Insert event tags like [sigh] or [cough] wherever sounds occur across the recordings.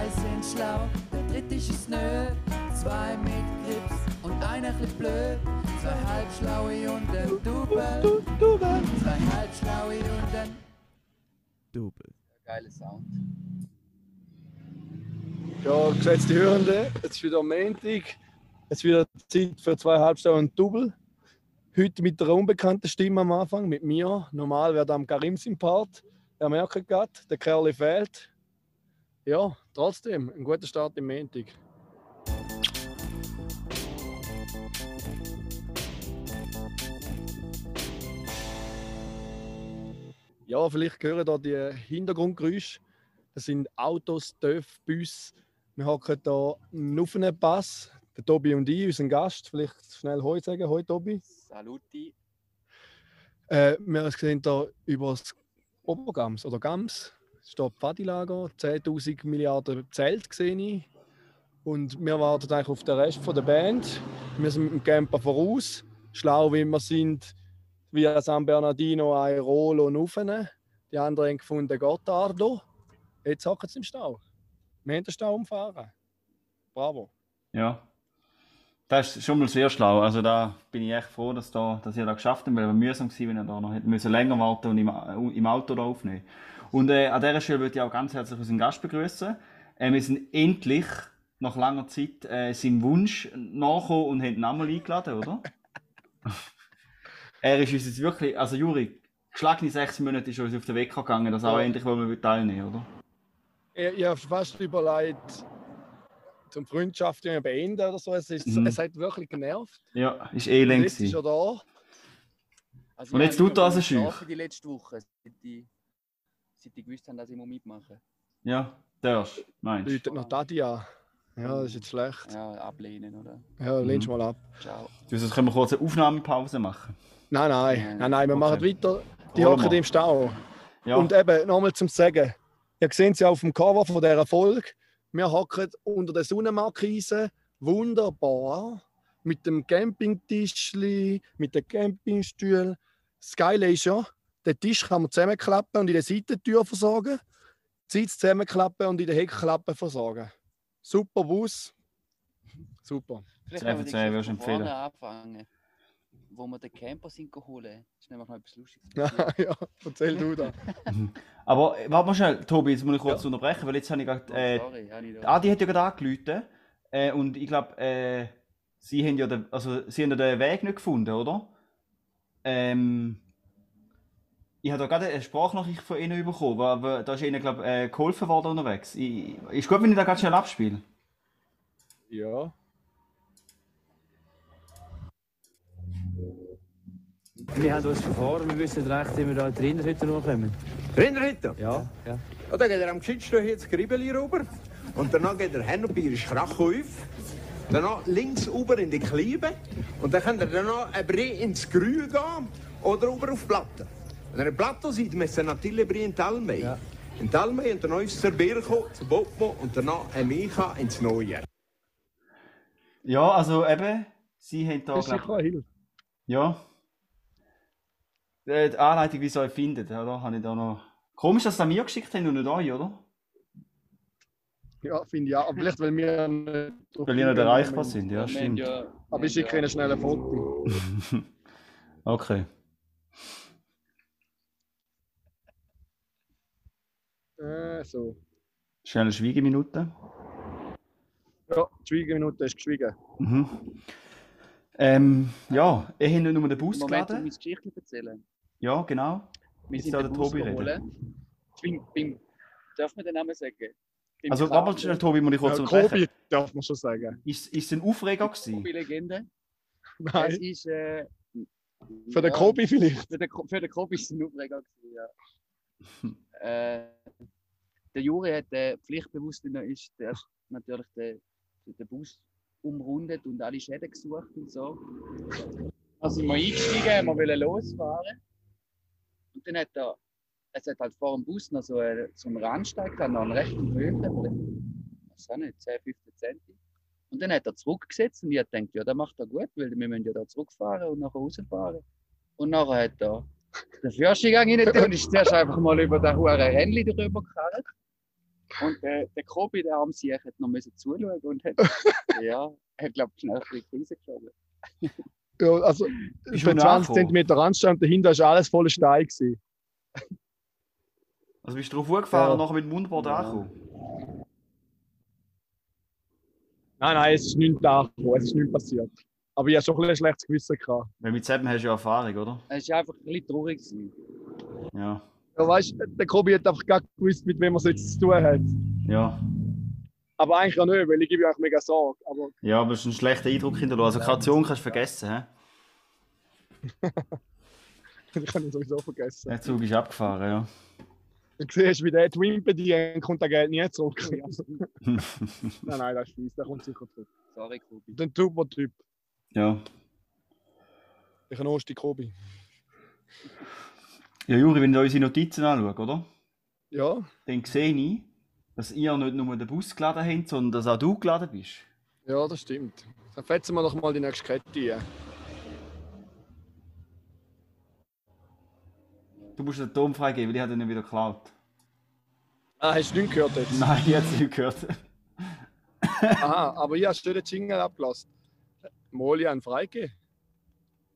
Zwei sind schlau, der dritte ist es nö. Zwei mit Grips und einer bisschen blöd. Zwei halbschlaue und ein Double. Double. Zwei halbschlaue und ein Double. Geiler Sound. Ja, geschätzte Hörende, jetzt ist wieder Montag. Es ist wieder Zeit für zwei Halbstunden Double. Heute mit einer unbekannten Stimme am Anfang, mit mir. Normal wäre am Karim sein Part. Er merkt gerade, der Kerl fehlt. Ja, trotzdem, ein guter Start im Montag. Ja, vielleicht hören da die Hintergrundgeräusche. Das sind Autos, Töpfe, Busse. Wir hocken hier auf einem Pass. Der Tobi und ich, unser Gast. Vielleicht schnell Hoi sagen. Hoi, Tobi. Saluti. Äh, wir sehen hier über das Obergams oder Gams. Steht Pfadilager, 10.000 Milliarden Zelt sehe ich. Und wir warten eigentlich auf den Rest der Band. Wir sind mit dem Camper voraus. Schlau wie wir sind, via San Bernardino, Airolo und Ufene. Die anderen haben gefunden Gottardo. Jetzt hocken sie im Stau. Wir haben den Stau umfahren. Bravo. Ja. Das ist schon mal sehr schlau. Also da bin ich echt froh, dass, da, dass ihr das geschafft habt, weil es mühsam gewesen, wenn ihr da noch hätte länger warten und im, im Auto da aufnehmen. Und äh, an dieser Stelle würde ich auch ganz herzlich unseren Gast begrüßen. Äh, wir sind endlich nach langer Zeit äh, seinem Wunsch nachgekommen und haben ihn einmal eingeladen, oder? [laughs] er ist uns jetzt wirklich, also Juri, geschlagene sechs Monate ist uns auf den Weg gegangen, dass auch Ja. endlich wollen wir teilnehmen, oder? Ich, ich habe fast überlegt, zum Freundschaft beenden oder so. Es, ist, Mhm. es hat wirklich genervt. Ja, ist Und elend jetzt ist er da. Also Und jetzt tut schüch. geschlafen Die letzte Woche, die, seit die gewusst haben, dass ich muss mitmachen Ja, darfst, meinst du? Läutet noch Tati an. Ja, das ist jetzt schlecht. Ja, ablehnen, oder? Ja, lehnst Mhm. mal ab. Ciao. Du, sonst können wir kurz eine Aufnahmepause machen. Nein, nein, Nein. nein, wir Okay. machen weiter. Die hocken im Stau. Ja, Und eben, nochmal zum Sagen. Ihr seht es ja auf dem Cover von dieser Folge. Wir hocken unter der Sonnenmarkise. Wunderbar. Mit dem Campingtischli, mit dem Campingstuhl. Das Geile ist ja, den Tisch kann man zusammenklappen und in der Seitentür versorgen. Die Sitz zusammenklappen und in der Heckklappe versorgen. Super Bus. Super. Vielleicht können wir empfehlen. vorne anfangen. Wo wir den Camper sind geholt. Das ist nämlich noch etwas Lustiges. [laughs] ja, erzähl du da. [laughs] aber warte mal schnell, Tobi, jetzt muss ich kurz Ja. unterbrechen, weil jetzt habe ich gerade. Oh, Äh, sorry, habe ich da. Adi hat ja gerade angerufen. Äh, und ich glaube, äh, sie haben ja den, also, sie haben ja den Weg nicht gefunden, oder? Ähm, ich habe da gerade eine Sprachnachricht von ihnen bekommen, wo, da ist ihnen, glaube äh, geholfen worden unterwegs. Ich, ist gut, wenn ich da ganz schnell abspiele. Ja. Wir haben uns verfahren, wir wissen recht, wie wir da in die Rinderhütte kommen. Rinderhütte? Ja, ja. Ja, dann geht er am Geschichtstück jetzt Kribbeli rüber. Und danach geht er hin und bei Krachhäuf. Danach links rüber in die Kleibe. Und dann könnt ihr danach ein Brie ins Grün gehen oder rüber auf die Platte. Wenn ihr eine Platte seid, müsst ihr natürlich in Talmey. Ja. In Talmey und dann ist zur Birko, zu Botmo und danach ein Micha ins Neujahr. Ja, also eben, sie haben da, Das ist glaub, ja. Die Anleitung, wie sie euch findet, ja, da habe ich da noch. Komisch, dass sie mir geschickt haben und nicht euch, oder? Ja, finde ich auch. Aber vielleicht, weil wir nicht Weil nicht erreichbar sind, ja, Wir stimmt. ja- Aber ich schicke Ihnen schnell ein Foto. [laughs] Okay. Äh, so. Schnell eine Schweigeminute. Ja, die Schweigeminute ist geschwiegen. Mhm. Ähm, ja, ihr habt nicht nur den Bus Moment, geladen. meine Geschichte erzählen. Ja, genau. Wir Jetzt sind soll den der Bus Tobi. Ich bin, bin, darf man den Namen sagen? Beim Also, warte mal schnell, Tobi, muss ich kurz Ja, unterbrechen. Kobi darf man schon sagen. Ist, ist es ein Aufreger gewesen? Kobi-Legende. Es Nein, ist. Äh, für den ja, Kobi vielleicht. Für den, für den Kobi ist es ein Aufreger gewesen, ja. [laughs] äh, der Juri hat äh, pflichtbewusst ist der, natürlich den, den Bus umrundet und alle Schäden gesucht und so. Also sind wir eingestiegen, wir wollen losfahren. Und dann hat er, es hat halt vor dem Bus noch so, einen, so einen Randsteig, dann noch einen rechten Höhe, was auch nicht, 10, 15 Centi. Und dann hat er zurückgesetzt und ich hab gedacht, ja, das macht er gut, weil wir müssen ja da zurückfahren und nachher rausfahren. Und nachher hat er den Führerschein rein und ist zuerst einfach mal über den hohen Rennli drüber gekarrt. Und äh, der Kobi, der arm sich, hat noch müssen zuschauen und hat, [laughs] ja, er hat, glaube ich, schnell ein bisschen Krise geschoben. Ja, also, für du 20 nachgekommen? cm Anstand dahinter war alles voller Stein. Gewesen. Also bist du drauf hochgefahren Ja. und nachher mit dem Mundbord Ja. angekommen? Nein, nein, es ist nichts angekommen, es ist nichts passiert. Aber ich hatte schon ein schlechtes Gewissen. Gehabt. Weil mit Seppen hast du ja Erfahrung, oder? Es war einfach ein bisschen traurig. Gewesen. Ja. Ja, weißt du, der Kobi hat einfach gar nicht gewusst, mit wem er es jetzt zu tun hat. Ja. Aber eigentlich auch nicht, weil ich gebe ihm auch mega Sorge. Aber Ja, aber es ist ein schlechter Eindruck hinterlassen. Also Kaution kannst du vergessen, hä? das [laughs] kann ich sowieso vergessen. Der Zug ist abgefahren, ja. Du siehst, wie der Wimpen die kommt das Geld nie zurück. [laughs] nein, nein, das ist fies, der kommt sicher zurück. Sorry, Kobi. Der super Ja. der Knosti Kobi. Ja, Juri, wenn du unsere Notizen anschaust, oder? Ja, Dann sehe ich, dass ihr nicht nur den Bus geladen habt, sondern dass auch du geladen bist. ja, das stimmt. Dann fetzen wir doch mal die nächste Kette ein. Du musst den Ton freigeben, weil ich habe ihn wieder geklaut. Ah, hast du nicht gehört jetzt? Nein, ich habe es nicht gehört. Aha, aber ich habe schon den Jingle abgelassen. Moli an freigegeben?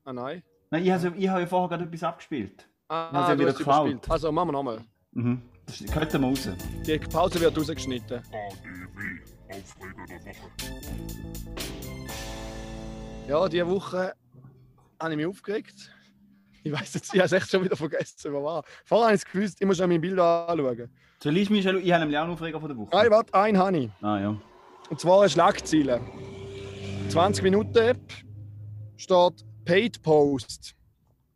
Ah nein. Nein, ich habe, ich habe ja vorher gerade etwas abgespielt. Ah, Ja, sie haben du wieder geklaut. Also machen wir nochmal. Mhm. Das könnten wir raus. Die Pause wird rausgeschnitten. Ja, diese Woche habe ich mich aufgeregt. Ich weiß jetzt, ich habe es echt schon wieder vergessen, was war. Vorher habe ich es gewusst, ich muss schon mein Bild anschauen. Soll ich mich. Ich habe einen Aufreger von der Woche. Nein, warte, einen habe ich. Ah, ja. Und zwar eine Schlagzeile. 20 Minuten App steht Paid Post.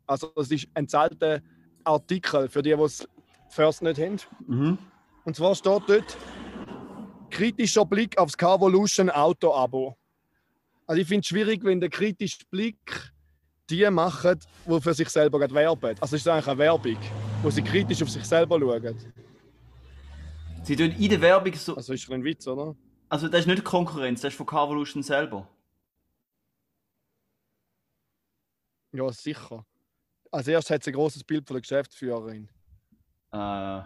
Also das ist ein zahlter Artikel für die, die es first nicht haben. Mhm. Und zwar steht dort kritischer Blick aufs Carvolution Auto-Abo. Also ich finde es schwierig, wenn der kritische Blick die machen, die für sich selber werben. Also es ist eigentlich eine Werbung, wo sie kritisch auf sich selber schauen. Sie tun in der Werbung so... Also ist ein Witz, oder? Also das ist nicht Konkurrenz, das ist von Carvolution selber. Ja, sicher. Als erstes hat sie ein großes Bild von der Geschäftsführerin. Äh,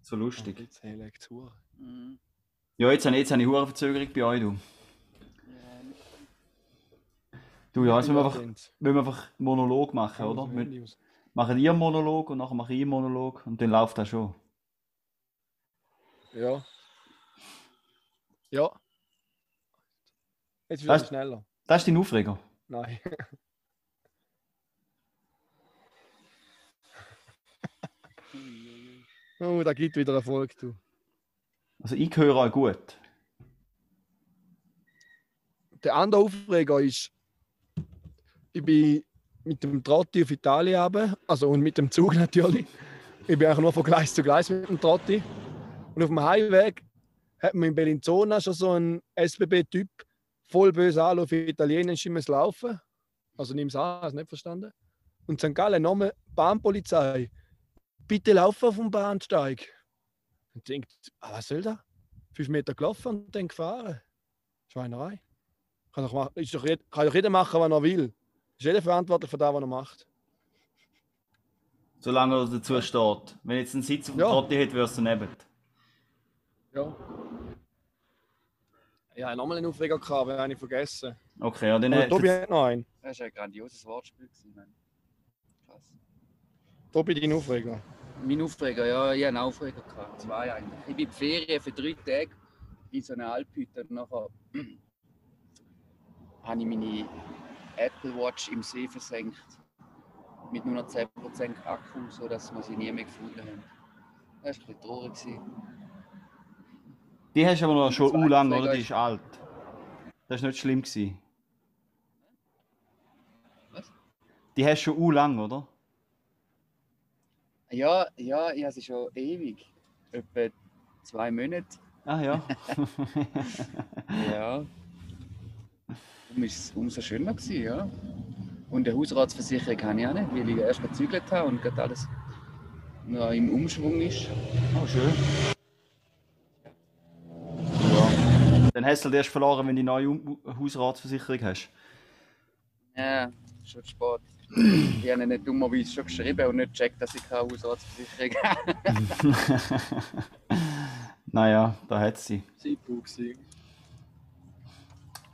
so lustig. Jetzt hey, zu. Mhm. Ja, jetzt jetzt habe ich eine Verzögerung bei euch, du. Du, ja, jetzt müssen wir einfach, müssen wir einfach Monolog machen, oder? Wir machen ihr einen Monolog und nachher mache ich einen Monolog und dann läuft das schon. Ja. Ja. Jetzt wird es schneller. Das ist dein Aufreger. Nein. [laughs] oh, da gibt wieder Erfolg, du. Also ich höre euch gut. Der andere Aufreger ist, ich bin mit dem Trotti auf Italien runter, also und mit dem Zug [laughs] natürlich. Ich bin eigentlich nur von Gleis zu Gleis mit dem Trotti. Und auf dem Heimweg hat man in Bellinzona schon so einen SBB-Typ voll böse an auf Italienisch immer laufen. Also nimm es an, hast nicht verstanden. Und St. Gallen nochmal Bahnpolizei. Bitte laufen auf dem Bahnsteig. Und denkt, ah, was soll das? Fünf Meter gelaufen und dann gefahren. Schweinerei. Kann doch, machen, ist doch, jed- kann doch jeder machen, was er will. Ist jeder verantwortlich für das, was er macht. Solange er dazu steht. Wenn jetzt einen Sitz auf dem Ja. Trotti hätte, wärst du neben. Ja. Ja, nochmal einen Aufreger gehabt, aber habe ich vergessen. Okay, ja, dann... Aber Äh, Tobi hat noch einen. Das war ein grandioses Wortspiel. Gewesen. Tobi, dein Aufreger. Mein Aufreger, ja, ich hatte einen Aufreger. Gehabt. Zwei eigentlich. Ich bin in die Ferien für drei Tage in so einer Alphütte und nachher [clears throat] habe ich meine Apple Watch im See versenkt. Mit nur noch 10% Akku, sodass wir sie nie mehr gefunden haben. Das war ein bisschen traurig. gewesen. die hast du aber noch schon Zwei u lang, Aufreger oder? Die ist- ist alt. Das war nicht schlimm. Gewesen. Was? Die hast du schon u lang, oder? Ja, ja, ich habe sie schon ewig. Etwa zwei Monate. Ah ja. [laughs] [laughs] Ja. Darum war es umso schöner, gewesen, ja. Und eine Hausratsversicherung habe ich auch nicht, weil ich erst gezügelt habe und gerade alles noch im Umschwung ist. Oh, schön. Ja. Dann hast du halt erst verloren, wenn du die neue Hausratsversicherung hast. Ja, schon spät. Ich habe ihnen nicht dummerweise schon geschrieben und nicht gecheckt, dass ich keine Hausratsversicherung habe. [laughs] Naja, da hat sie. Gewesen.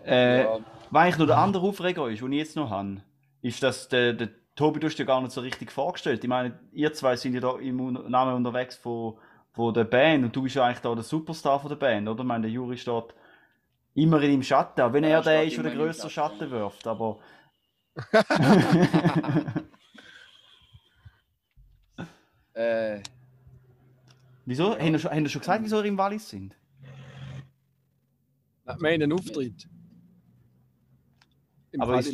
Äh, Ja. Was eigentlich noch der andere Aufreger ist, den ich jetzt noch habe, ist, dass der, der Tobi, du hast dir gar nicht so richtig vorgestellt. Ich meine, ihr zwei sind ja da im Namen unterwegs von, von der Band und du bist ja eigentlich da der Superstar von der Band, oder? Ich meine, der Juri steht immer in ihm Schatten, auch wenn Ja, er er der ist, der den Schatten, Schatten wirft, aber... Äh, Wieso? Haben ihr schon, haben schon gesagt, wieso ihr im Wallis sind? Wir haben einen Auftritt. Im Aber ist-.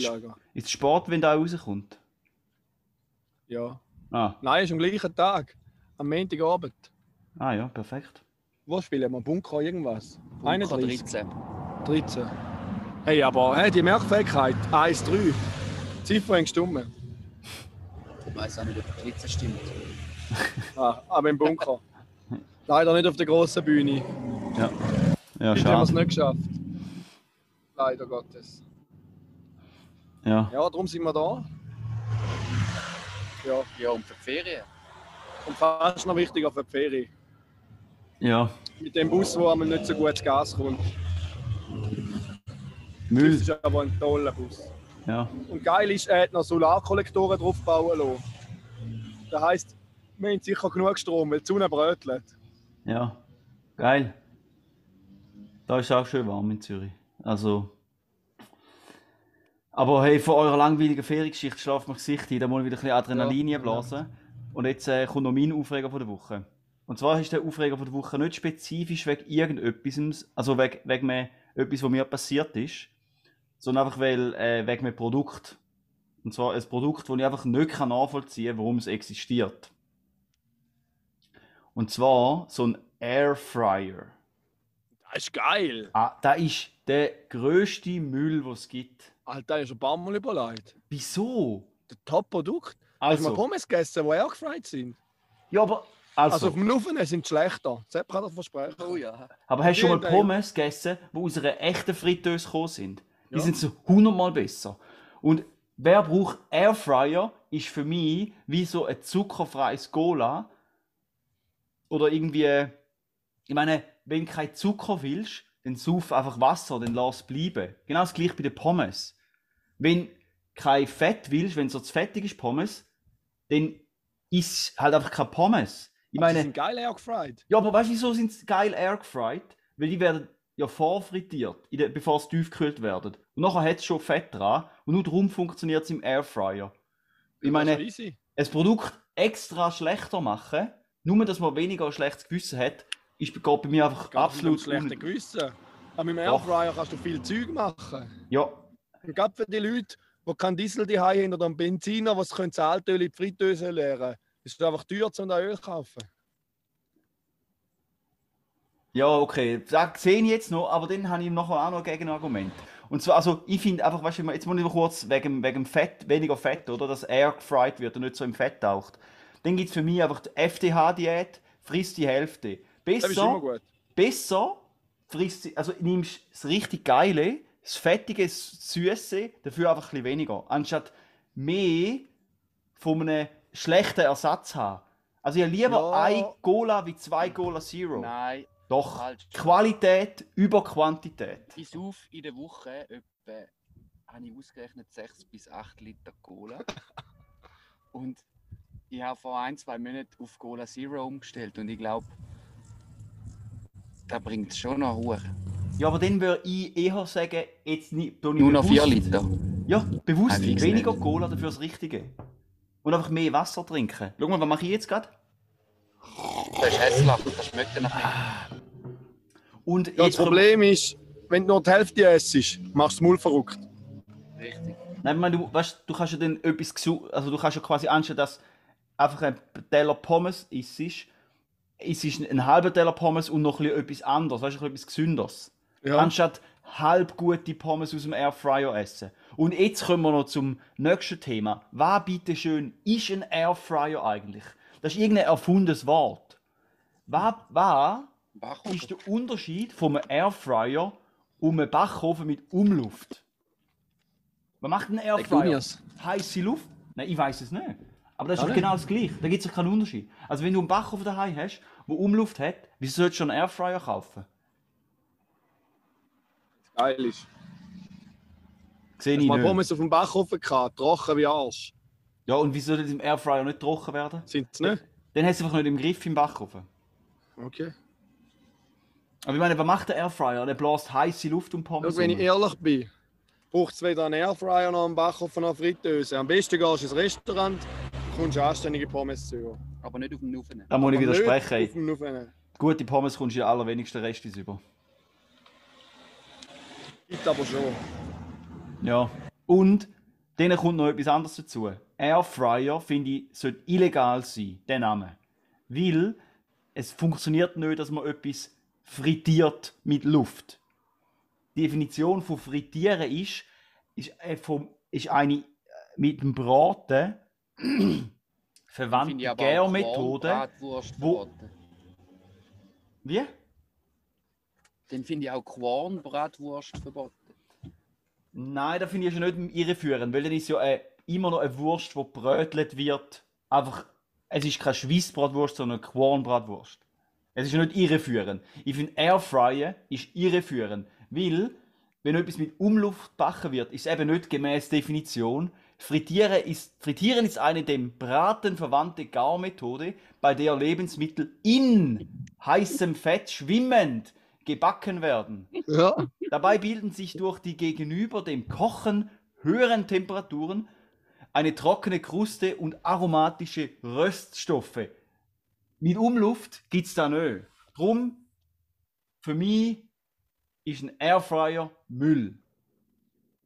Ist es Sport, wenn da rauskommt? Ja. Ah, Nein, ist am gleichen Tag. Am Montagabend. ah ja, perfekt. Wo spielen wir? Bunker irgendwas? Bunker 31, 13. 13. Hey, aber hey, die Merkfähigkeit 1, 3. Ziffer in Stumme. Ich weiß auch nicht, ob die 13 stimmt. Ah, aber im Bunker. Leider nicht auf der grossen Bühne. Ja, ja Heute haben wir es schade. nicht geschafft. Leider Gottes. Ja. Ja, darum sind wir da. Ja, Ja, und für die Ferien. und fast noch wichtiger für die Ferien. ja. Mit dem Bus, wo einmal nicht so gut Gas kommt. Das Müll. ist aber ein toller Bus. Ja. Und geil ist, er hat noch Solarkollektoren drauf bauen lassen. Das heisst, wir haben sicher genug Strom, weil die Sonne brötelt. Ja, geil. Da ist auch schön warm in Zürich. Also. Aber hey, von eurer langweiligen Feriengeschichte schlaft das Gesicht ein, da muss ich wieder ein bisschen Adrenalin Ja. blasen. Und jetzt äh, kommt noch mein Aufreger von der Woche. Und zwar ist der Aufreger von der Woche nicht spezifisch wegen irgendetwas, also wegen, wegen mir, etwas, was mir passiert ist, sondern einfach weil, äh, wegen einem Produkt. Und zwar ein Produkt, das ich einfach nicht kann nachvollziehen kann, warum es existiert. Und zwar so ein Airfryer. Das ist geil. Ah, das ist der grösste Müll, den es gibt. Alter, ist ein paar Mal überlegt. Wieso? Der Top-Produkt. Hast du mal Also, Pommes gegessen, die airgefried sind? ja, aber, Also, also, auf dem Ofen sind sie schlechter. Das kann ich versprechen. Oh ja. aber hast du schon mal Pommes gegessen, die aus einer echten Fritteuse gekommen sind? Die Ja. sind so hundertmal besser. Und wer braucht Airfryer, ist für mich wie so ein zuckerfreies Cola. Oder irgendwie, ich meine, wenn du kein Zucker willst, dann sauf einfach Wasser, dann lass es bleiben. Genau das gleiche bei den Pommes. Wenn du kein Fett willst, wenn so zu fettig ist Pommes, dann isst halt einfach kein Pommes. Ich Aber meine, sind geil airgefried. ja, aber weißt du, wieso sind sie geil airgefried? Weil die werden ja vorfrittiert, bevor sie tiefgekühlt werden. Und nachher hat es schon Fett dran und nur darum funktioniert es im Airfryer. Ich meine, ein Produkt extra schlechter machen, nur dass man weniger schlechtes Gewissen hat, ist, geht bei mir einfach absolut schlechte unnötig. Gewissen. Aber mit dem. Airfryer kannst du viel Zeug machen. Ja, Und gerade für die Leute, die keinen Diesel haben oder einen Benziner, was können das Altöl in die Fritteuse leeren. Es ist einfach teuer, um da Öl zu kaufen. Ja, okay, das sehe ich jetzt noch, aber dann habe ich nachher auch noch ein Gegenargument. Und zwar, also ich finde einfach, weißt du, jetzt muss ich mal kurz wegen, wegen Fett, weniger Fett, oder, dass air gefried wird und nicht so im Fett taucht. Dann gibt es für mich einfach die FDH-Diät, frisst die Hälfte. Besser, besser frisst sie, also nimmst das richtig Geile, das Fettige, das Süße, dafür einfach ein bisschen weniger. Anstatt mehr von einem schlechten Ersatz haben. Also ich habe lieber Ja. ein Cola wie zwei Cola Zero. Nein, Doch, falsch. Qualität über Quantität. Ich sauf in der Woche etwa, habe ich ausgerechnet, 6 bis 8 Liter Cola. [laughs] und ich habe vor ein, zwei Monaten auf Cola Zero umgestellt und ich glaube, da bringt es schon noch hoch. Ja, aber dann würde ich eher sagen, jetzt nicht. Nur noch 4 bewusst- Liter. Ja, bewusst fix weniger nicht. Cola, dafür das Richtige. Und einfach mehr Wasser trinken. Schau mal, was mache ich jetzt gerade? Das ist hässlich, das schmeckt nach nichts. Und Ja, das Problem ist, wenn du nur die Hälfte isst, machst du das Maul verrückt. Richtig. Nein, ich meine, du, weißt, du kannst ja dann etwas also du kannst ja quasi anstatt dass einfach ein Teller Pommes isst, isst einen halben Teller Pommes und noch ein bisschen etwas anderes, weißt du, etwas Gesünderes. Ja. Anstatt halb gute Pommes aus dem Airfryer essen. Und jetzt kommen wir noch zum nächsten Thema. Was bitte schön ist ein Airfryer eigentlich? Das ist irgendein erfundenes Wort. Was, Backofen. ist der Unterschied vom Airfryer um einen Backofen mit Umluft? Was macht ein Airfryer? Heiße Luft? Nein, ich weiß es nicht. Aber das ist doch genau das Gleiche. Da gibt es keinen Unterschied. Also wenn du einen Backofen daheim hast wo Umluft hat, wieso solltest du einen Airfryer kaufen? Geil ist. Sehe ich du mal nicht. Pommes auf dem Backofen gehabt, trocken wie Arsch. Ja, und wieso soll das im Airfryer nicht trocken werden? Sind sie nicht? Dann hast du einfach nicht im Griff im Backofen. Okay. Aber ich meine, was macht der Airfryer? Der bläst heiße Luft um Pommes. Schau, wenn ich ehrlich bin, braucht es weder einen Airfryer noch einen Backofen noch eine Fritteuse. Am besten gehst du ins Restaurant, kommst anständige Pommes zu. Aber nicht auf dem Nuffen. Da muss ich Aber nicht widersprechen. auf dem Nuffen. Gute Pommes kommst du in allerwenigsten Restis über. Gibt aber schon. Ja. Und denen kommt noch etwas anderes dazu. Airfryer, finde ich, sollte illegal sein, der Name. Weil es funktioniert nicht, dass man etwas frittiert mit Luft. Die Definition von frittieren ist, ist, äh, vom, ist eine äh, mit dem Braten [clears throat] verwandte Gärmethode. Wo-. Wie? Dann finde ich auch Kornbratwurst verboten. Nein, da finde ich schon nicht irreführend, weil dann ist ja äh, immer noch eine Wurst, die brötelt wird. Einfach, es ist keine Schweissbratwurst, sondern eine Kornbratwurst. Es ist nicht irreführend. Ich finde, Airfryer ist irreführend, weil, wenn etwas mit Umluft gebacken wird, ist es eben nicht gemäß Definition. Frittieren ist, Frittieren ist eine dem Braten verwandte Garmethode, bei der Lebensmittel in heißem Fett schwimmend gebacken werden. Ja. Dabei bilden sich durch die gegenüber dem Kochen höheren Temperaturen eine trockene Kruste und aromatische Röststoffe. Mit Umluft gibt es da nicht. Drum, für mich ist ein Airfryer Müll.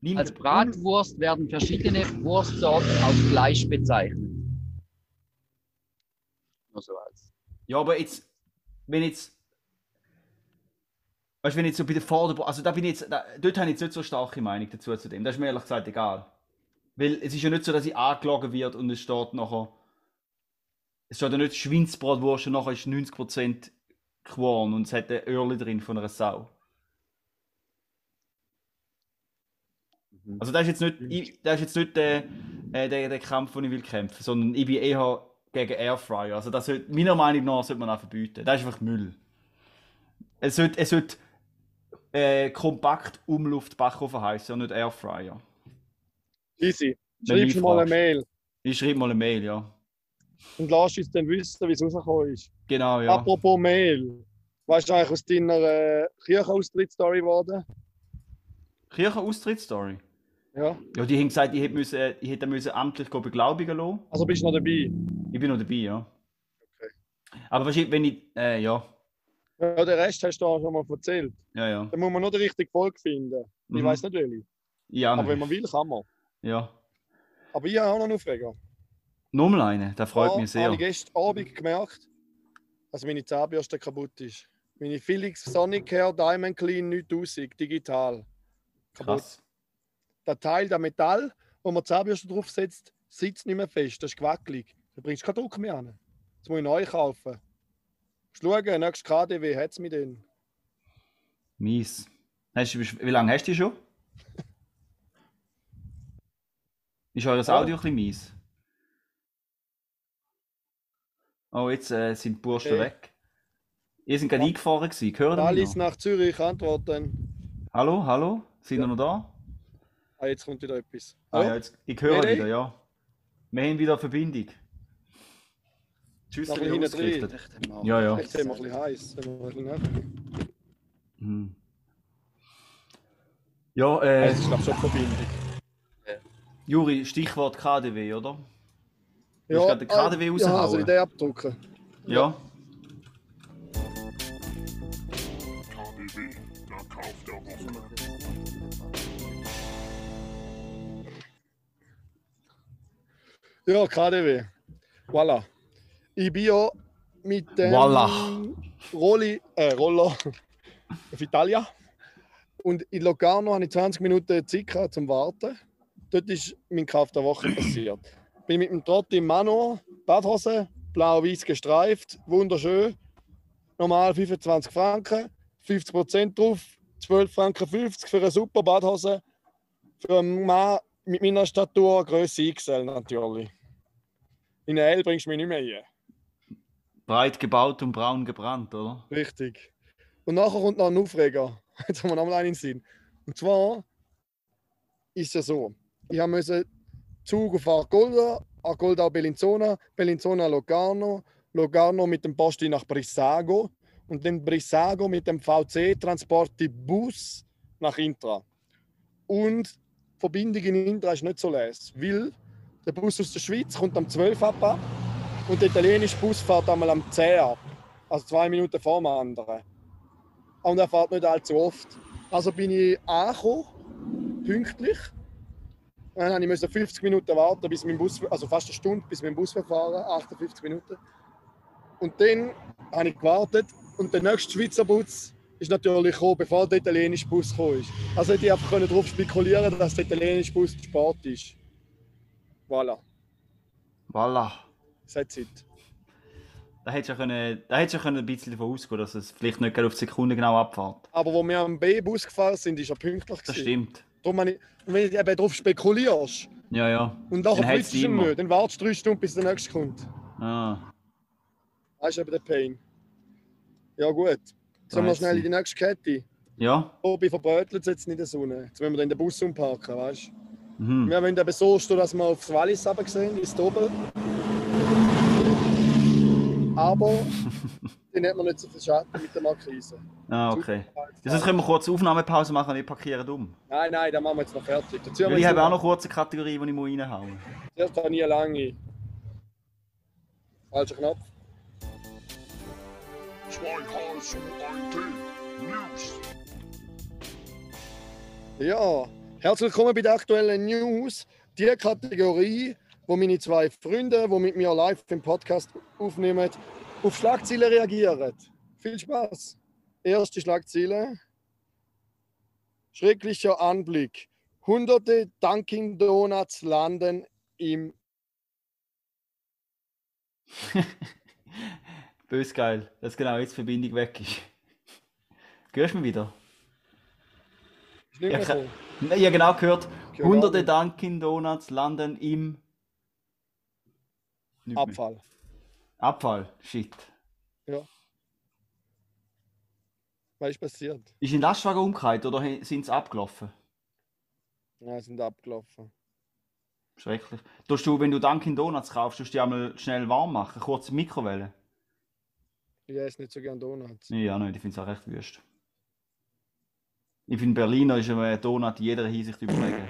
Nimm Als Bratwurst werden verschiedene Wurstsorten auf Fleisch bezeichnet. Nur so als. Ja, aber jetzt, wenn jetzt, weißt du, wenn jetzt so bei der Vorder, also da bin ich jetzt, da, dort habe ich jetzt nicht so starke Meinung dazu zu dem. Das ist mir ehrlich gesagt egal. Weil es ist ja nicht so, dass ich angelogen wird und es steht nachher, es steht ja nicht Schweinsbratwurst und nachher ist 90% Quorn und es hat ein Öhrli drin von einer Sau. Also das ist jetzt nicht, ich, das ist jetzt nicht der, äh, der, der Kampf, den ich will kämpfen, sondern ich bin eher gegen Airfryer. Also das sollte, meiner Meinung nach sollte man auch verbieten. Das ist einfach Müll. Es sollte, es sollte äh, kompakt Umluft-Backofen heißen und nicht Airfryer. Easy. Du mal eine. Mail Ich schreibe mal eine Mail, ja. und lass uns dann wissen, wie es rausgekommen ist. Genau, ja. Apropos Mail. Weißt du eigentlich aus deiner äh, Kirchenaustrittsstory geworden? Kirchenaustritt-Story. Ja. Ja, die haben gesagt, ich hätte, müssen, ich hätte müssen amtlich beglaubigen lassen. Also bist du noch dabei? Ich bin noch dabei, ja. Aber wahrscheinlich, wenn ich, äh, ja, Ja, den Rest hast du auch schon mal erzählt. ja, ja. Dann muss man nur die richtige Folge finden. Ich Mhm. weiß nicht welche. Ja, Aber wenn man will, kann man. Ja. Aber ich habe auch noch einen Aufreger. Nochmal eine, das freut Da mich sehr. habe ich gestern Abend gemerkt, dass meine Zahnbürste kaputt ist. Meine Philips Sonicare Diamond Clean 9000 digital. Kaputt. Krass. Der Teil, der Metall, wo man die Zahnbürste draufsetzt, sitzt nicht mehr fest. Das ist gewackelig. Da bringst du keinen Druck mehr an. Das muss ich neu kaufen. Schauen, nächstes KDW hat es mit denen. Mies. Hast wie lange hast du die schon? [laughs] Ist euer Ja. Audio ein bisschen mies? Oh, jetzt äh, sind die Burschen Okay. weg. Ihr sind gerade Ja. eingefahren gewesen. Hören Alice noch? nach Zürich antworten. Hallo, hallo? Sind ihr noch da? Ah, jetzt kommt wieder etwas. Ah, ja, jetzt, ich höre Ready? wieder, ja. Wir haben wieder eine Verbindung. Tschüss, Noch ausgerichtet. Echt einmal. Ja, ja. Jetzt haben wir ein bisschen heiß. Hm. Ja, äh, Es ist, glaube ich, schon die Verbindung. Juri, Stichwort KDW, oder? Du Ja, hast den KDW Ja, raushauen. also den abdrucken. Ja. Ja, KDW. Voilà. Ich bin ja mit dem Voilà. Rolli, äh, Roller auf Italia. Und in Locarno habe ich 20 Minuten Zeit zum Warten. Dort ist mein Kauf der Woche passiert. Bin mit dem Trott im Manor, Badhose, blau-weiß gestreift, wunderschön. Normal 25 Franken, 50% drauf, 12 Franken 50 für eine super Badhose. Für einen Mann mit meiner Statur, Größe XL natürlich. In L bringst du mich nicht mehr hier. Breit gebaut und braun gebrannt, oder? Richtig. Und nachher kommt noch ein Aufreger. [laughs] Jetzt haben wir noch mal einen in Sinn. Und zwar ist es ja so, ich musste Zug auf Argolda, Argolda Bellinzona, Bellinzona Locarno, Locarno mit dem Posti nach Brissago und dann Brissago mit dem VC-Transport die Bus nach Intra. Und die Verbindung in Intra ist nicht so leise, weil der Bus aus der Schweiz kommt am 12 ab ab und der italienische Bus fährt einmal am 10 ab. Also zwei Minuten vor dem anderen. Und er fährt nicht allzu oft. Also bin ich angekommen, pünktlich. Dann musste ich 50 Minuten warten, bis mein Bus, also fast eine Stunde, bis mein Bus verfahren, 58 Minuten. Und dann habe ich gewartet und der nächste Schweizer Bus ist natürlich gekommen, bevor der italienische Bus gekommen ist. Also hätte ich einfach können darauf spekulieren dass der italienische Bus zu spät ist. Voilà, Voilà. that's it. Da hättest du ja können, da hättest du ja können ein bisschen davon ausgehen, dass es vielleicht nicht auf die Sekunde genau abfährt. Aber wo wir am B-Bus gefahren sind, ist er pünktlich. Das gewesen. stimmt. Darum habe ich, und wenn du eben darauf spekulierst Ja, ja. und nachher Dann flitzt du nicht, dann wartest du drei Stunden, bis der nächste kommt. Ah. Das ist eben der Pain. Ja gut. Sollen wir schnell in die nächste Kette? Ja. Obi verbrötelt jetzt in der Sonne. Jetzt müssen wir den Bus umparken, weißt du? Mhm. Wir wollen eben so stehen, dass wir aufs Wallis runter ins Dobel. Aber [laughs] dann hat man nicht so viel Schatten mit der Markise. Ah, okay. Sonst können wir kurz Aufnahmepause machen und ich parkieren um. Nein, nein, dann machen wir jetzt noch fertig. Wir ich habe auch noch kurz eine Kategorie, die ich muss reinhauen muss. Zuerst habe ich eine lange. Falscher Knopf. Ja, herzlich willkommen bei der aktuellen News. Die Kategorie, wo meine zwei Freunde, die mit mir live im Podcast aufnehmen, auf Schlagzeilen reagieren. Viel Spaß. Erste Schlagzeile. Schrecklicher Anblick. Hunderte Dunkin' Donuts landen im [laughs] Bös geil, dass genau jetzt die Verbindung weg ist. [laughs] Hörst du mich wieder? Ist nicht Ja, mehr so. Ich habe genau gehört, hunderte Dunkin' Donuts landen im Nicht mehr. Abfall. Shit. Was ist passiert? Ist ein Lastwagen umgekehrt oder sind sie abgelaufen? Ja, sind abgelaufen. Schrecklich. Tust du, wenn du Dunkin' Donuts kaufst, tust du die einmal schnell warm machen? Kurz Mikrowelle? Ich esse nicht so gerne Donuts. Ja, nicht. Ich finde es auch recht wüst. Ich finde, Berliner ist ein Donut in jeder Hinsicht überlegen.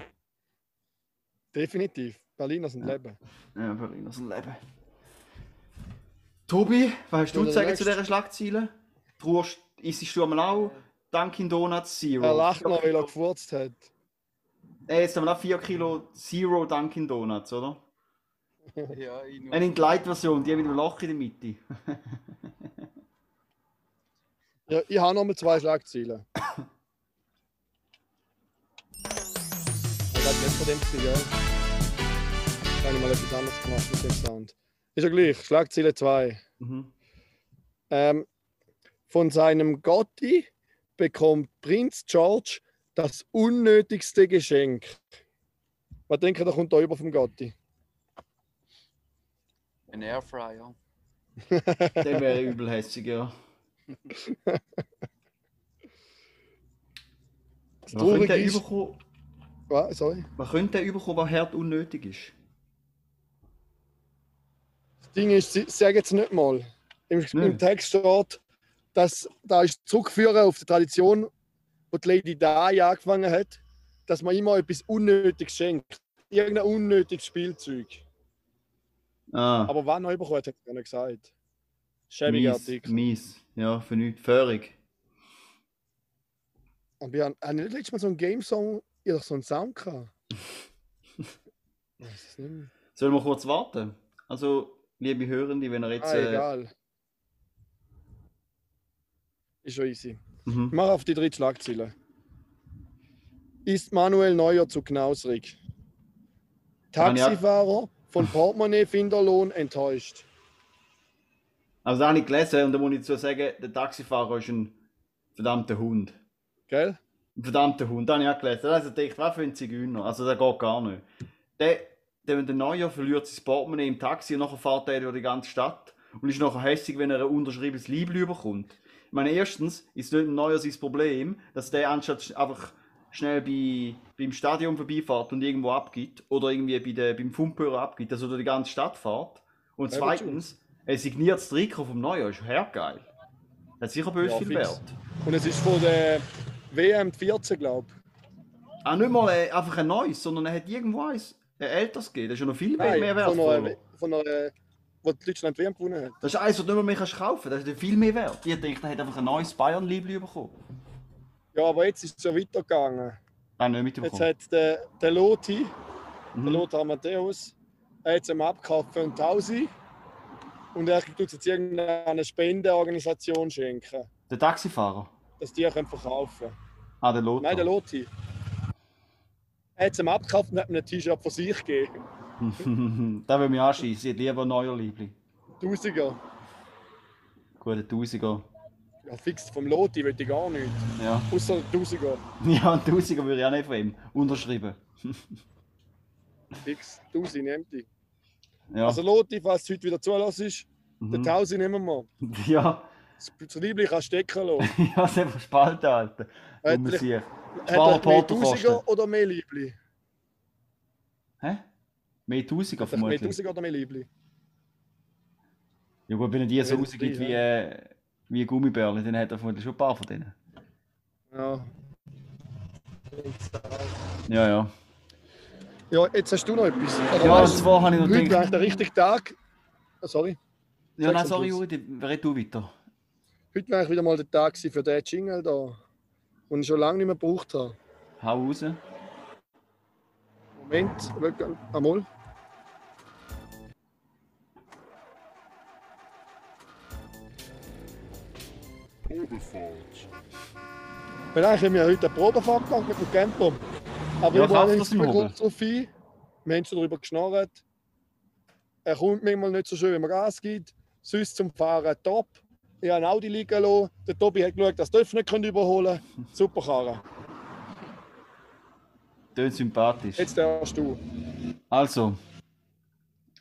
Definitiv. Berliner sind Ja. Leben. Ja, Berliner sind Leben. Tobi, was hast du Ja, zu sagen zu dieser Schlagzeile? Trust, isst du einmal auch Dunkin' Donuts Zero? Er lacht noch, weil er gefurzt hat. Äh, jetzt haben wir noch 4 Kilo Zero Dunkin' Donuts, oder? [laughs] Ja, ich nur. Eine in die Light-Version, die mit dem Loch in der Mitte. [laughs] Ja, ich habe noch mal zwei Schlagzeilen. [laughs] Das hat nicht von dem gewesen, gell? Da habe ich mal etwas anderes gemacht mit dem Sound. Ist ja gleich. Schlagzeile 2. Mhm. Ähm, von seinem Gotti bekommt Prinz George das unnötigste Geschenk. Was denkt ihr, da kommt da über vom Gotti? Ein Airfryer. [laughs] Der wäre übelhässig, ja. Man könnte ist, überkommen, Ah, sorry. man könnte den überkommen, was hart unnötig ist. Das Ding ist, sie sagen jetzt nicht mal. Im, Nö. im Text steht, dass da ist zurückführen auf die Tradition, wo die Lady Di angefangen hat, dass man immer etwas Unnötiges schenkt. Irgendein unnötiges Spielzeug. Ah, Aber wann noch bekommen, hat er nicht gesagt. Schäbiger mies, mies. Ja, für nichts. Föhrig. Und wir haben, haben nicht letztes Mal so einen Game-Song, ihr so einen Sound gehabt? [laughs] Es. Sollen wir kurz warten? Also, liebe Hörende, wenn ihr jetzt... Ah, äh, egal. Ist schon easy. mhm. Ich mache auf die dritte Schlagzeile. Ist Manuel Neuer zu knausrig? Taxifahrer von [laughs] Portemonnaie-Finderlohn enttäuscht. Also, da habe ich gelesen und da muss ich dazu sagen, der Taxifahrer ist ein verdammter Hund. Gell? Ein verdammter Hund, das habe ich auch gelesen. Also, ich dachte, was für ein Zigeuner? Also, der geht gar nicht. Der, der, der Neuer verliert sein Portemonnaie im Taxi und nachher fährt er durch die ganze Stadt und ist nachher hässig, wenn er ein unterschriebenes Liebling bekommt. Ich meine, erstens ist nicht ein Neuer sein Problem, dass der anstatt einfach schnell bei, beim Stadion vorbeifährt und irgendwo abgibt oder irgendwie bei der, beim Funkhörer abgibt, dass er durch die ganze Stadt fährt. Und Ja, zweitens, ein signiertes Trikot vom Neuer ist hergeil. Das hat sicher böse Ja, viel fix. wert. Und es ist von der WM 14, glaube ich. Auch nicht mal äh, einfach ein neues, sondern er hat irgendwo eins, ein älteres gegeben. Das ist ja noch viel mehr, Nein, mehr von wertvoller. einer, von einer, wo Deutschland WM gewonnen hat. Das ist eins, was du nicht mehr, mehr kannst kaufen Das ist ja viel mehr wert. Ich denke, er hat einfach ein neues Bayern-Liebling bekommen. Ja, aber jetzt ist es so weitergegangen. Nein, nicht Jetzt mitbekommen. hat der, der Loti, der Mhm. Lothar Matthäus, er hat es abgekauft für einen Tausi. Und er tut es jetzt irgendeine Spendenorganisation schenken, Der Taxifahrer. dass die können verkaufen Ah, der Lothar. Nein, der Loti. Er hat es ihm abgekauft und hat mir ein T-Shirt von sich gegeben. [laughs] da will mich anschießen. Ich hätte lieber ein neuer Liebling. Tausiger. Gut, ein Tausiger. Ja, fix vom Loti will ich gar nicht. Ja. Außer Tausiger. [laughs] ja, ein Tausiger würde ich auch nicht von ihm unterschreiben. [laughs] Fix. Tausi nimmt die. Ja. Also Loti, falls du heute wieder zulässt, den mhm. Tausi nehmen wir. ja. Das das Liebling kann stecken lassen. ja, es einfach spalten, Alter. Er- Sieg. Hat er mehr. Tausiger oder mehr Liebling? Hä? Mehr Tausiger er mehr vermutlich. Tausiger oder mehr Liebling? Ja gut, wenn er die so rausgibt wie, äh, wie Gummibärle, dann hat er vermutlich schon ein paar von denen. Ja. Ja, ja. Ja, jetzt hast du noch etwas. Oder Ja, weißt zwar habe ich noch Heute gedacht... der richtige Tag. Ah, sorry. Ja, nein, sorry, die- red du weiter. Heute wäre eigentlich wieder mal der Tag für den Jingle da. Den ich schon lange nicht mehr gebraucht habe. Hau raus. Moment, einmal. Weil eigentlich haben wir heute eine Probefahrt gemacht mit dem Camper. Aber Ja, ich kauft nicht Hobel. kurz drauf ein. Wir haben schon darüber geschnarrt. Er kommt manchmal nicht so schön, wenn man Gas gibt. Sonst zum Fahren top. Ich habe ein Audi liegen lassen. Der Tobi hat geschaut, dass Öffner nicht überholen können. Super Karre. Tönt sympathisch. Jetzt darfst du. Also.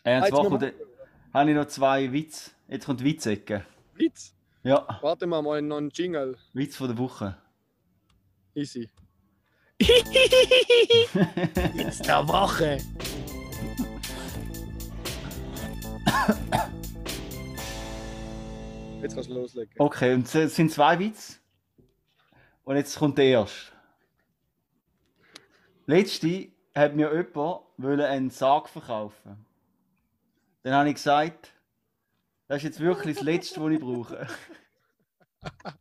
Müssen kommt, wir- habe ich noch zwei Witze. Jetzt kommt die Witzecke. Witz. Ja, Warte mal, mal noch einen Jingle. Witz von der Woche. Easy. [laughs] Witz der Woche. [laughs] Jetzt kannst du loslegen. Okay, und es sind zwei Witze. Und jetzt kommt der erste. Letzte hat mir jemand wollen einen Sarg verkaufen. Dann habe ich gesagt, das ist jetzt wirklich das Letzte, was ich brauche. [laughs]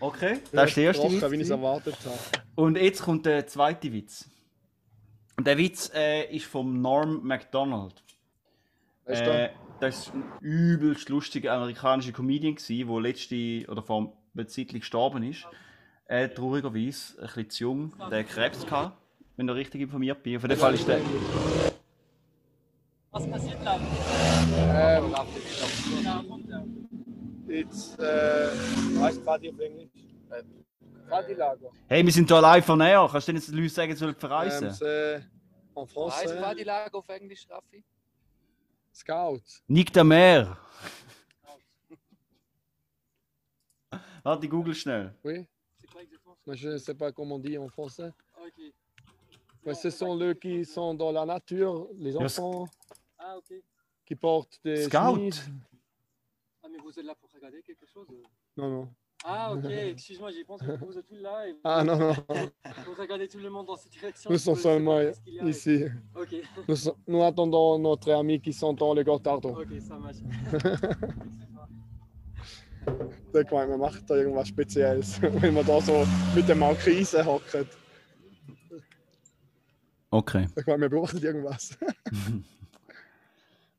Okay, das ist der erste wie ich Witz. es erwartet habe. Und jetzt kommt der zweite Witz. Und der Witz äh, ist vom Norm MacDonald. Weißt Äh, das ist ein übelst lustiger amerikanischer Comedian, der der letzte oder vor einer Zeit gestorben ist. Äh, traurigerweise ein bisschen zu jung, der Krebs gehabt, wenn ich richtig informiert bin. Auf jeden Fall ist der. Ähm, jetzt, äh, du, Fadi auf Englisch? Fadi-Lager. Hey, wir sind hier live von näher. Kannst du denn jetzt den Leuten sagen, sie sollen verreisen? Ähm, c'est en Heißt français, Partylager auf Englisch, Raffi? Scout. Nick der Meer. Warte, google schnell. Oui. Mais je ne sais pas comment on dit en français. Mais ce sont ceux qui sont dans la nature, les enfants Ah, ok. qui portent des Scout. chemises. Ah, mais vous êtes là pour regarder quelque chose euh? Non, non. Ah, ok, excuse-moi, j'y pense que vous êtes tous là et Ah non, non. [laughs] vous regardez tout le monde dans cette direction. Nous sommes seulement ici. Ok, [laughs] Nous, so- nous attendons notre ami qui sont dans le Gottardo. ok, ça marche. Der gemeint, man macht da irgendwas Spezielles, wenn man da so mit der Markise hockt. Okay. Ich meine, wir brauchen irgendwas.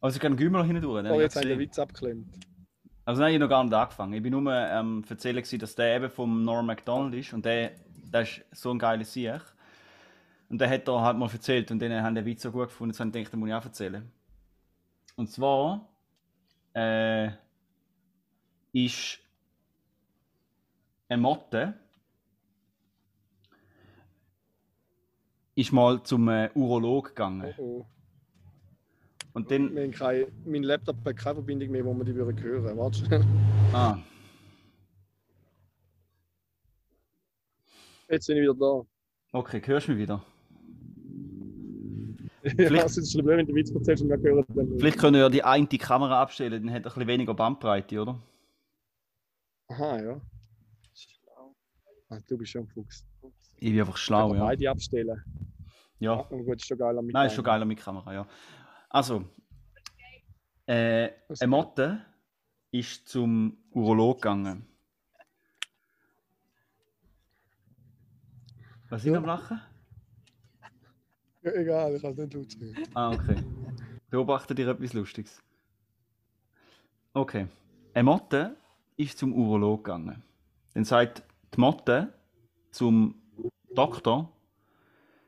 Also ich kann Gümmer noch hinten durch. hab ich jetzt haben wir den. Witz abgeklemmt. Also nein, ich habe noch gar nicht angefangen. Ich bin nur ähm, erzählen, dass der eben vom Norm MacDonald ist und der, der ist so ein geiler Sieg. Und der hat da halt mal erzählt und denen haben den Witz so gut gefunden, dass ich gedacht, den muss ich auch erzählen. Und zwar äh, ist eine Motte ist mal zum äh, Urolog gegangen. Oh, Und. Wir haben keine, mein Laptop hat keine Verbindung mehr, wo man die hören. Warte schnell. Ah, Jetzt bin ich wieder da. okay, hörst du mich wieder? [laughs] Ja, es ist schlimm, wenn du Witz erzählst und wir hören dann nicht. Vielleicht können wir ja die eine Kamera abstellen, dann hat er ein bisschen weniger Bandbreite, oder? Aha, ja. Ah, du bist schon ein Fuchs. Ich bin einfach schlau, ja. Beide abstellen. Ja. Aber gut, ist schon geil am Nein, ist schon geiler mit Kamera, ja. Also, äh, eine Motte ist zum Urolog gegangen. Was ist Ja. am Lachen? Ja, egal, ich kann es nicht laut sagen. Ah, okay. Beobachte dir etwas Lustiges. Okay. Eine Motte ist zum Urolog gegangen. Dann sagt die Motte zum Doktor,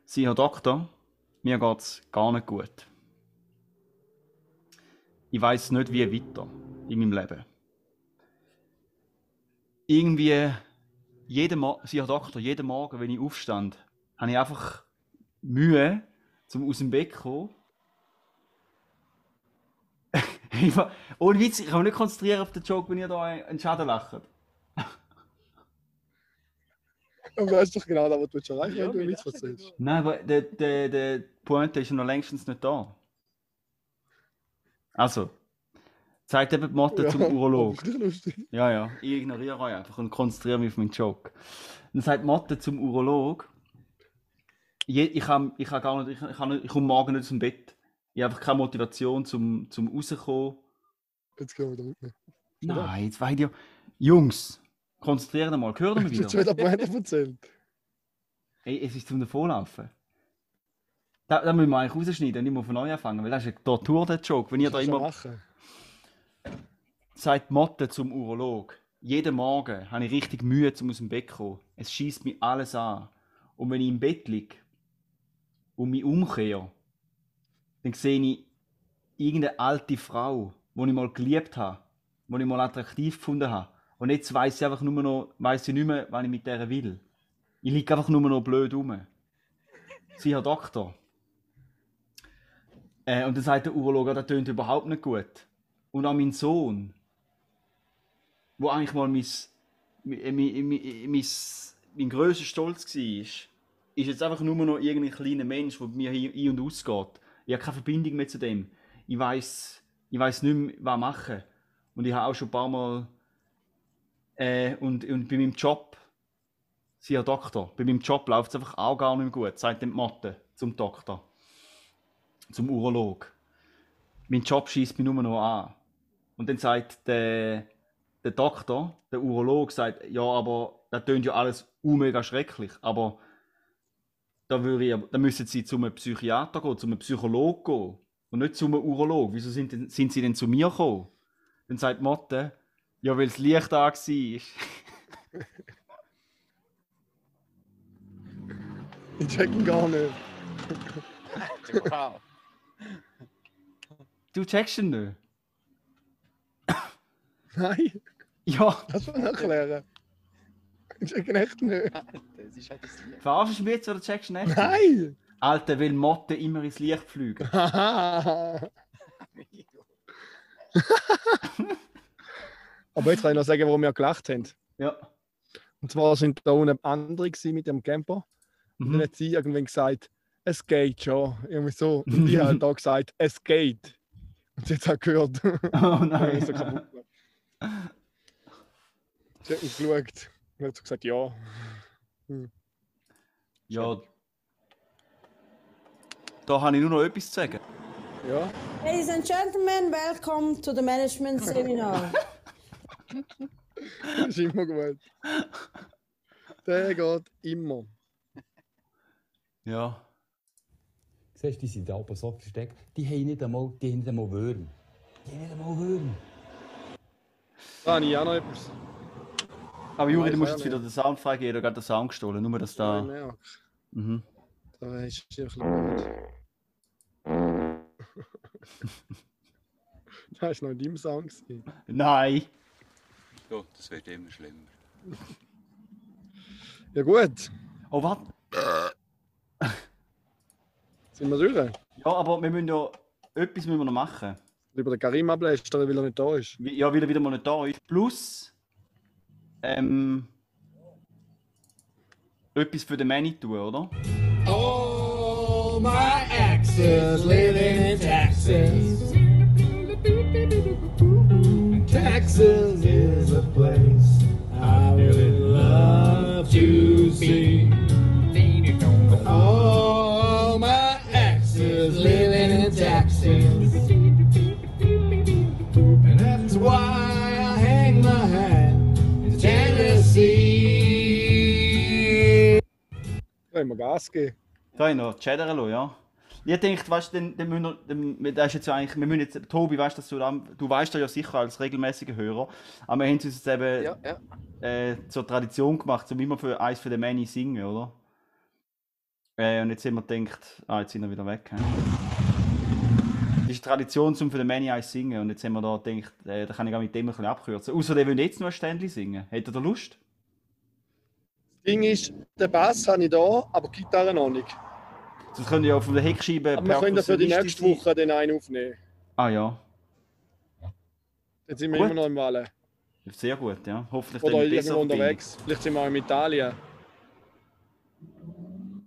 Sie, Herr Doktor, mir geht's gar nicht gut. Ich weiß nicht, wie weiter in meinem Leben. Irgendwie, jeden Mo Sie, Herr Doktor, jeden Morgen, wenn ich aufstand, habe ich einfach Mühe, zum aus dem Bett zu kommen. [laughs] War- Ohne Witz, ich kann mich nicht konzentrieren auf den Joke, wenn ihr da einen Schaden lacht. Du weißt doch genau, was du schon erreichen Ja, wenn du Witz lachen erzählst. Nein, aber der, der, der Pointe ist ja noch längstens nicht da. Also, zeigt eben die Motte Ja, zum [laughs] Urolog. Ja, ja, ich ignoriere euch einfach und konzentriere mich auf meinen Joke. Dann sagt Motte zum Urolog, ich, kann, ich, kann gar nicht, ich, kann nicht, ich komme morgen nicht zum Bett. Ich habe einfach keine Motivation zum, zum rauskommen. Jetzt gehen wir damit. Nein, jetzt weiß ich ja. Jungs, konzentriert euch mal, hört ihr mich [laughs] Jetzt wieder? wird aber nicht erzählt. Ey, es ist zum Davonlaufen. Da, da müssen wir eigentlich rausschneiden und nicht mehr von neu anfangen, weil das ist eine Tortur, der Joke. Wenn ihr da immer machen. sagt Motte zum Urolog, jeden Morgen habe ich richtig Mühe, um aus dem Bett zu kommen. Es schießt mich alles an. Und wenn ich im Bett liege und mich umkehre, dann sehe ich irgendeine alte Frau, die ich mal geliebt habe, die ich mal attraktiv gefunden habe. Und jetzt weiß ich einfach nur noch, weiß ich nicht mehr, was ich mit der will. Ich liege einfach nur noch blöd rum. Sie, Herr Doktor. Äh, und dann sagt der Urologe, das tönt überhaupt nicht gut. Und auch mein Sohn, wo eigentlich mal mein, mein, mein, mein, mein, mein grösster Stolz war, ist jetzt einfach nur noch irgendein kleiner Mensch, der mir ein- und ausgeht. Ich habe keine Verbindung mehr zu dem. Ich weiß ich weiss nicht mehr, was machen. Und ich habe auch schon ein paar Mal. Äh, und, und bei meinem Job, Sie Herr Doktor, bei meinem Job läuft es einfach auch gar nicht mehr gut, sagt die Mathe zum Doktor, zum Urolog. Mein Job schießt mich nur noch an. Und dann sagt der, der Doktor, der Urolog, sagt, ja, aber das tönt ja alles mega schrecklich, aber da, würde ich, da müssen Sie zu einem Psychiater gehen, zu einem Psychologen gehen und nicht zu einem Urolog. Wieso sind, denn, sind Sie denn zu mir gekommen? Dann sagt Motte, ja, weil das Licht da war. Ich check ihn gar nicht. [laughs] Wow. Du checkst ihn nicht? Nein, Ja, das muss ich erklären. Ich check ihn echt nicht. Das ist halt das verarschst du mich jetzt oder checkst du ihn nicht? Nein! Alter, weil Motte immer ins Licht fliegen. [laughs] Aber jetzt kann ich noch sagen, warum wir gelacht haben. Ja. Und zwar sind da unten andere mit dem Camper. Und dann Mhm. hat sie irgendwann gesagt, es geht schon. Irgendwie so. [laughs] Und die hat da gesagt, es geht. Und sie hat es auch gehört. Oh [laughs] nein. kaputt gemacht. Sie hat mich geschaut. Und hat so gesagt, ja. Ja. Da habe ich nur noch etwas zu sagen. Ja. Ladies and gentlemen, welcome to the management seminar. [laughs] Das ist immer gut. Der geht immer. Ja. Siehst du, die sind da oben so versteckt. Die haben nicht einmal, die haben nicht einmal Würm. Die haben nicht einmal Würm. Da habe ich auch noch etwas. Aber Juri, du musst jetzt wieder den Sound freigeben, oder gerade den Sound gestohlen. Nur, dass Ja, da. merke. Mhm. Da ist es ein bisschen gut. Das war noch in deinem Sound. gewesen. Nein! Ja, das wird immer schlimmer. Ja gut, Oh, warte. Sind wir durch? Ja, aber wir müssen ja. etwas müssen wir noch machen. Über den Karim ablästern, weil er nicht da ist. Ja, weil er wieder mal nicht da ist. Plus, ähm, etwas für den Manny tun, oder? All my exes living in Texas. Texas is a place I would love to see. Können wir Gas geben? Da haben wir noch Cheddar ja. Ich denke, weißt du, dann, dann müssen wir, dann, das ist jetzt ja eigentlich, wir müssen jetzt, Tobi, weißt du, dass du, da- du weißt ja sicher als regelmäßiger Hörer, aber wir haben es uns jetzt eben Ja, ja. Äh, zur Tradition gemacht, um immer für eins für den Manny singen, oder? Äh, und jetzt haben wir gedacht, ah, jetzt sind wir wieder weg. hä? Das ist eine Tradition, um für den Manny eins singen, und jetzt haben wir da gedacht, äh, da kann ich auch mit dem ein bisschen abkürzen. Außer der will jetzt noch ein Ständchen singen. Hätte er Lust? Das Ding ist, den Bass habe ich da, aber die Gitarre noch nicht. Sonst können ja auf der Heckscheibe Aber wir können ja für die nächste Woche den einen aufnehmen. Ah ja, Jetzt sind wir Gut. immer noch im Wallen. sehr gut, ja. Hoffentlich Oder dann besser unterwegs. Vielleicht sind wir auch in Italien.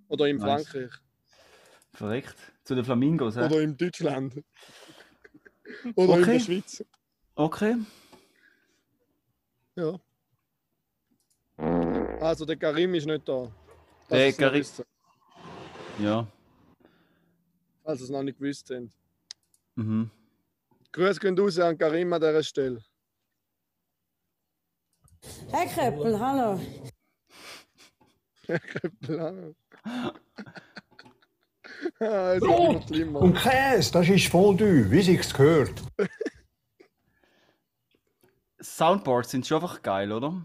Oder in. Frankreich. Verreckt. Zu den Flamingos, hä? Oder in Deutschland. Oder in Okay. der Schweiz. Okay. Ja. Also der Karim ist nicht da. Der es noch Karim-. Ja. Falls ihr es noch nicht gewusst sind. Mhm. Grüße gehen raus an Karim an dieser Stelle. Herr Kreppel, hallo. [laughs] Ah, es wird So, immer schlimmer. und Käse, das ist Fondue, wie sich's gehört. Soundboards sind schon einfach geil, oder?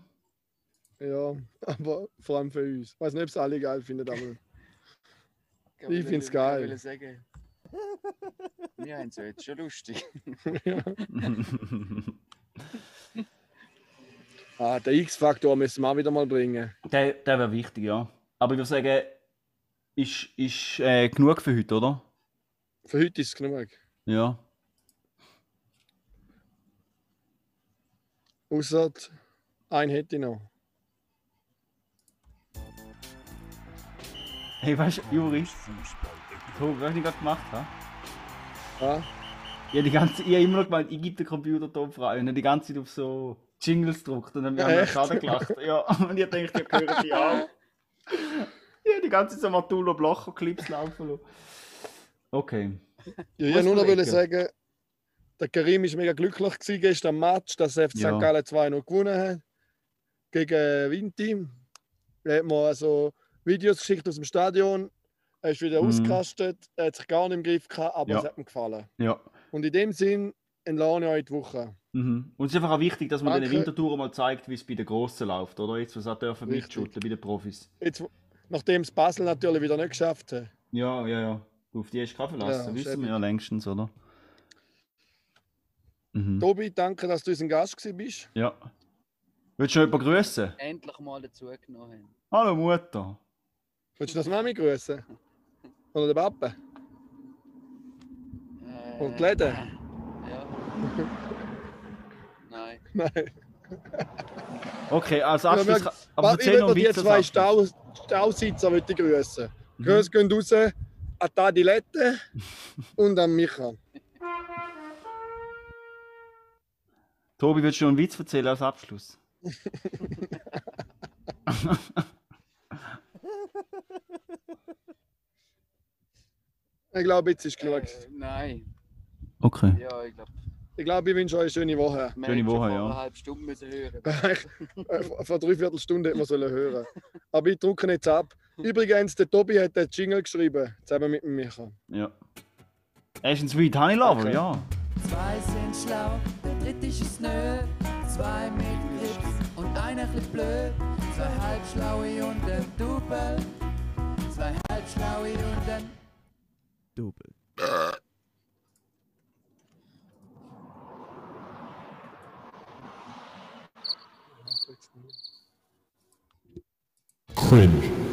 Ja, [laughs] aber vor allem für uns. Ich weiß nicht, ob es alle geil finden, aber [laughs] ich finde es Ich geil. will sagen, wir haben es ja jetzt schon lustig. [laughs] Ah, den X-Faktor müssen wir auch wieder mal bringen. Der, der wäre wichtig, ja. Aber ich würde sagen, ist, ist äh, genug für heute, oder? Für heute ist es genug. Ja. Außer einen hätte ich noch. Hey, weißt du, Juri? Tobi, was ich gerade gemacht habe? Ja? Ich habe die ganze, ich habe immer noch gemeint, ich gebe den Computer top frei und die ganze Zeit auf so Jingles gedruckt und dann haben wir gerade gelacht. Ja, [laughs] und ich dachte, ja, hören die auch. [laughs] Ich habe die ganze Zeit so Matulo Blocher Clips laufen lassen. Okay. Ja, ich Was nur noch sagen, der Karim war mega glücklich gewesen gestern am Match, dass FC Ja. St. Gallen 2 noch gewonnen hat. Gegen Winti. Er hat mir also Videos geschickt aus dem Stadion. Er ist wieder Mhm. ausgerastet. Er hat sich gar nicht im Griff gehabt, aber Ja. es hat ihm gefallen. Ja. Und in dem Sinn entlasse ich euch die Woche. Mhm. Und es ist einfach auch wichtig, dass man den Danke. Wintertouren mal zeigt, wie es bei den Grossen läuft, oder? Jetzt, was auch dürfen mitschütteln bei den Profis. Jetzt, nachdem es Basel natürlich wieder nicht geschafft hat. Ja, ja, ja. Auf die hast du keine verlassen, Ja, wissen wir ja längstens, oder? Mhm. Tobi, danke, dass du unser Gast gewesen bist. Ja. Willst du noch jemanden grüßen? Endlich mal dazugenommen haben. Hallo Mutter. Willst du das Mami grüßen? Oder den Papa? Äh, Und die Läden? Ja. Nein. Nein. Okay, als Ja, Abschluss. wir- aber erzähl noch die zwei Abschluss. Stau, Stausitzer möchte ich grüßen. Mhm. Grüße gehen raus an Tadi Lette und an Micha. Tobi, willst du noch einen Witz erzählen als Abschluss? [laughs] [laughs] Ich glaube, jetzt ist genug. Äh, nein. Okay. Ja, ich glaube, Ich glaube, ich wünsche euch eine schöne Woche. wir Schöne hätten schon Woche, ja. einer halben Stunde müssen hören. [laughs] Äh, Vor dreiviertel Stunde hätte man sollen hören. Aber ich drücke jetzt ab. Übrigens, der Tobi hat den Jingle geschrieben, zusammen mit dem Micha. Ja. Er ist ein Sweet Honey Lover, Okay. ja. Zwei sind schlau, der dritte ist es nö. Zwei mit Grips und einer chli blöd. Zwei halbschlaue und ein Double. Zwei halbschlaue und ein Double. Cringe.